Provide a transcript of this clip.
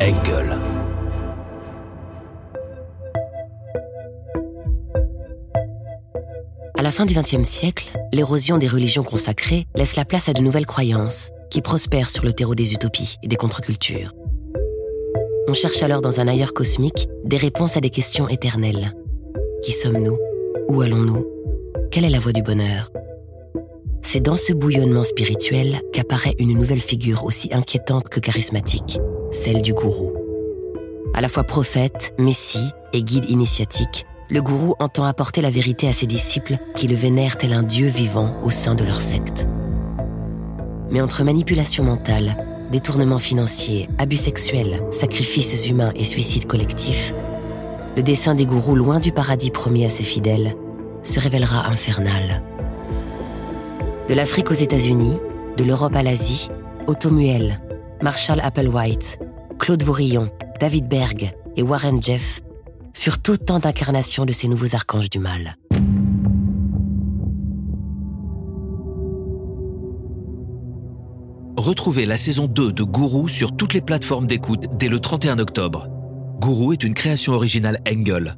Engel. À la fin du XXe siècle, l'érosion des religions consacrées laisse la place à de nouvelles croyances qui prospèrent sur le terreau des utopies et des contre-cultures. On cherche alors dans un ailleurs cosmique des réponses à des questions éternelles. Qui sommes-nous? Où allons-nous? Quelle est la voie du bonheur? C'est dans ce bouillonnement spirituel qu'apparaît une nouvelle figure aussi inquiétante que charismatique, celle du gourou. À la fois prophète, messie et guide initiatique, le gourou entend apporter la vérité à ses disciples qui le vénèrent tel un dieu vivant au sein de leur secte. Mais entre manipulation mentale, détournement financier, abus sexuels, sacrifices humains et suicides collectifs, le dessein des gourous loin du paradis promis à ses fidèles se révélera infernal. De l'Afrique aux États-Unis, de l'Europe à l'Asie, Otto Muel, Marshall Applewhite, Claude Vaurillon, David Berg et Warren Jeff furent autant d'incarnations de ces nouveaux archanges du mal. Retrouvez la saison 2 de Gourou sur toutes les plateformes d'écoute dès le 31 octobre. Gourou est une création originale Engel.